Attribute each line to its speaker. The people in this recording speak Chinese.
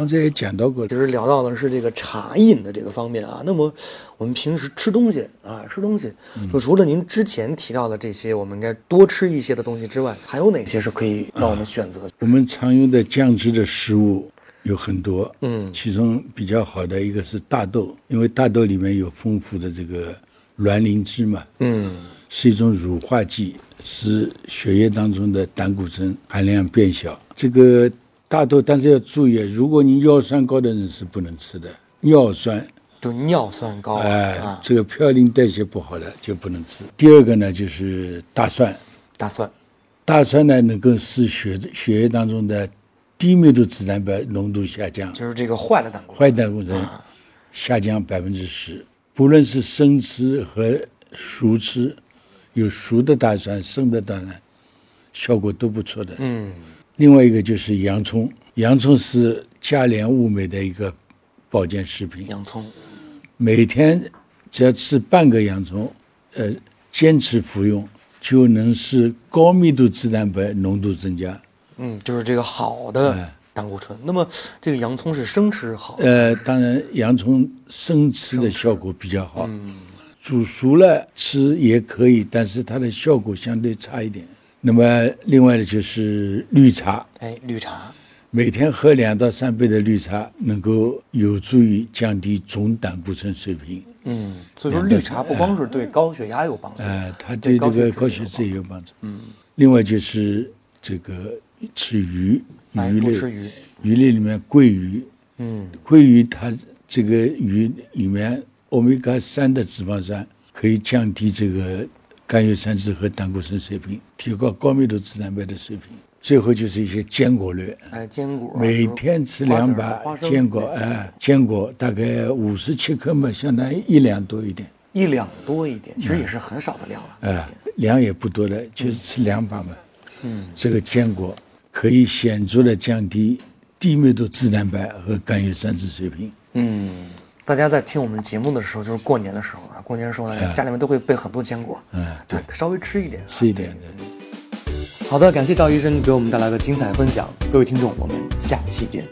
Speaker 1: 刚才也讲到过
Speaker 2: 其，实聊到的是这个茶饮的这个方面啊。那么我们平时吃东西啊，吃东西，就除了您之前提到的这些，我们应该多吃一些的东西之外，还有哪些是可以让我们选择？
Speaker 1: 我们常用的降脂的食物有很多，
Speaker 2: 嗯
Speaker 1: 其中比较好的一个是大豆，因为大豆里面有丰富的这个卵磷脂嘛，
Speaker 2: 嗯
Speaker 1: 是一种乳化剂，使血液当中的胆固醇含量变小。这个大豆，但是要注意，如果你尿酸高的人是不能吃的，尿酸，
Speaker 2: 就尿酸高
Speaker 1: 哎、
Speaker 2: 啊，
Speaker 1: 这个嘌呤代谢不好的就不能吃。第二个呢，就是大蒜，
Speaker 2: 大蒜，
Speaker 1: 大蒜呢能够使血血液当中的低密度脂蛋白浓度下降，
Speaker 2: 就是这个坏的胆固醇。
Speaker 1: 坏胆固醇下降百分之十。不论是生吃和熟吃，有熟的大蒜、生的大蒜，效果都不错的。
Speaker 2: 嗯，
Speaker 1: 另外一个就是洋葱，洋葱是价廉物美的一个保健食品。
Speaker 2: 洋葱，
Speaker 1: 每天只要吃半个洋葱，呃，坚持服用，就能使高密度脂蛋白浓度增加。
Speaker 2: 嗯，就是这个好的
Speaker 1: 哎
Speaker 2: 胆固醇。那么这个洋葱是生吃好，
Speaker 1: 呃，当然洋葱生吃的效果比较好，煮熟了吃也可以，但是它的效果相对差一点。那么另外呢就是绿茶，
Speaker 2: 哎，绿茶，
Speaker 1: 每天喝两到三杯的绿茶，能够有助于降低总胆固醇水平。
Speaker 2: 嗯，所以说绿茶不光是对高血压有帮助，
Speaker 1: 呃，它对这个高血脂也有帮助。嗯，另外就是这个吃鱼，
Speaker 2: 哎
Speaker 1: 鱼类，
Speaker 2: 吃鱼。
Speaker 1: 鱼类里面桂鱼，
Speaker 2: 嗯，
Speaker 1: 桂鱼它这个鱼里面欧米伽三的脂肪酸可以降低这个甘油三酯和胆固醇水平，提高高密度脂蛋白的水平。最后就是一些坚果类，
Speaker 2: 哎，坚果，
Speaker 1: 每天吃两把坚果，哎，坚果大概五十七克嘛，相当于一两多一点，
Speaker 2: 一两多一点，其实也是很少的量了。
Speaker 1: 哎，量也不多的，就是吃两把嘛。嗯，这个坚果可以显著的降低低密度脂蛋白和甘油三酯水平。
Speaker 2: 嗯，大家在听我们节目的时候，就是过年的时候啊，过年的时候呢，家里面都会备很多坚果，
Speaker 1: 嗯对
Speaker 2: 哎稍微吃一点，
Speaker 1: 吃一点。
Speaker 2: 好的，感谢赵医生给我们带来的精彩分享，各位听众，我们下期见。